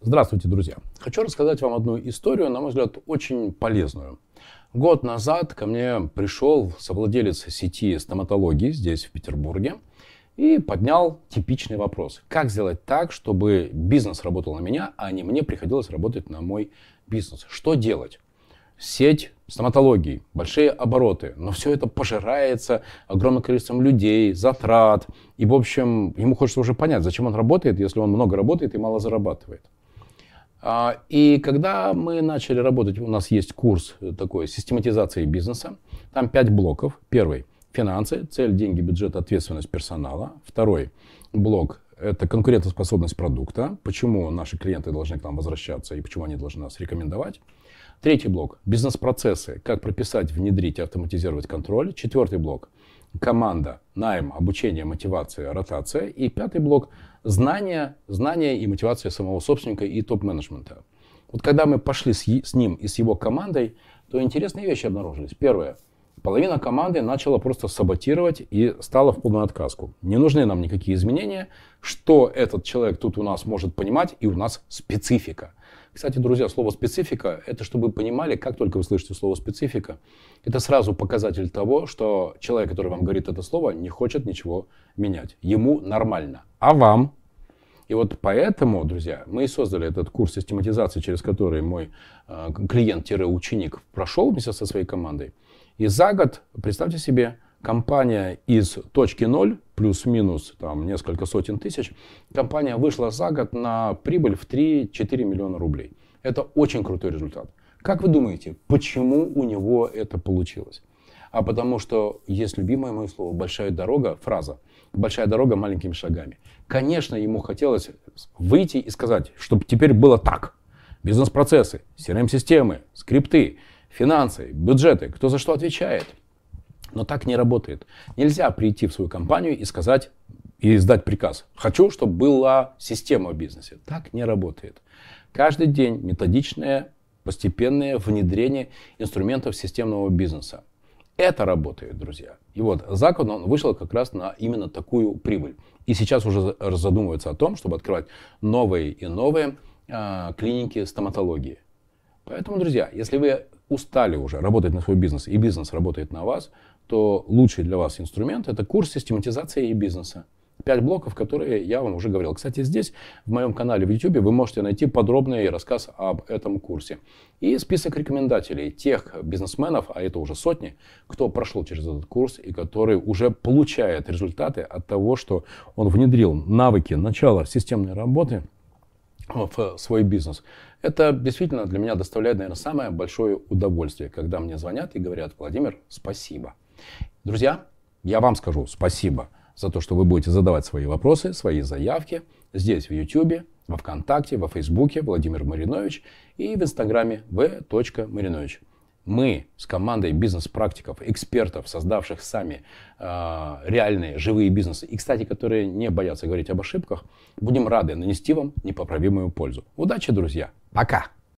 Здравствуйте, друзья! Хочу рассказать вам одну историю, на мой взгляд, очень полезную. Год назад ко мне пришел совладелец сети стоматологии здесь, в Петербурге, и поднял типичный вопрос. Как сделать так, чтобы бизнес работал на меня, а не мне приходилось работать на мой бизнес? Что делать? Сеть стоматологии, большие обороты, но все это пожирается огромным количеством людей, затрат. И, в общем, ему хочется уже понять, зачем он работает, если он много работает и мало зарабатывает. А, и когда мы начали работать, у нас есть курс такой систематизации бизнеса. Там пять блоков. Первый – финансы, цель, деньги, бюджет, ответственность персонала. Второй блок – это конкурентоспособность продукта. Почему наши клиенты должны к нам возвращаться и почему они должны нас рекомендовать. Третий блок – бизнес-процессы. Как прописать, внедрить, автоматизировать контроль. Четвертый блок – команда, найм, обучение, мотивация, ротация. И пятый блок – знания, знания и мотивация самого собственника и топ-менеджмента. Вот когда мы пошли с, с ним и с его командой, то интересные вещи обнаружились. Первое. Половина команды начала просто саботировать и стала в полную отказку. Не нужны нам никакие изменения. Что этот человек тут у нас может понимать, и у нас специфика. Кстати, друзья, слово специфика, это чтобы вы понимали, как только вы слышите слово специфика, это сразу показатель того, что человек, который вам говорит это слово, не хочет ничего менять. Ему нормально. А вам? И вот поэтому, друзья, мы и создали этот курс систематизации, через который мой э, клиент-ученик прошел вместе со своей командой. И за год, представьте себе, компания из точки ноль, плюс-минус там несколько сотен тысяч, компания вышла за год на прибыль в 3-4 миллиона рублей. Это очень крутой результат. Как вы думаете, почему у него это получилось? А потому что есть любимое мое слово «большая дорога», фраза «большая дорога маленькими шагами». Конечно, ему хотелось выйти и сказать, чтобы теперь было так. Бизнес-процессы, CRM-системы, скрипты – финансы, бюджеты, кто за что отвечает. Но так не работает. Нельзя прийти в свою компанию и сказать, и издать приказ. Хочу, чтобы была система в бизнесе. Так не работает. Каждый день методичное, постепенное внедрение инструментов системного бизнеса. Это работает, друзья. И вот закон он вышел как раз на именно такую прибыль. И сейчас уже задумывается о том, чтобы открывать новые и новые э, клиники стоматологии. Поэтому, друзья, если вы устали уже работать на свой бизнес, и бизнес работает на вас, то лучший для вас инструмент – это курс систематизации бизнеса. Пять блоков, которые я вам уже говорил. Кстати, здесь, в моем канале в YouTube, вы можете найти подробный рассказ об этом курсе. И список рекомендателей тех бизнесменов, а это уже сотни, кто прошел через этот курс и который уже получает результаты от того, что он внедрил навыки начала системной работы – в свой бизнес. Это действительно для меня доставляет, наверное, самое большое удовольствие, когда мне звонят и говорят, Владимир, спасибо. Друзья, я вам скажу спасибо за то, что вы будете задавать свои вопросы, свои заявки здесь в YouTube, во Вконтакте, во Фейсбуке Владимир Маринович и в Инстаграме v. Маринович мы с командой бизнес-практиков, экспертов, создавших сами э, реальные живые бизнесы, и, кстати, которые не боятся говорить об ошибках, будем рады нанести вам непоправимую пользу. Удачи, друзья! Пока!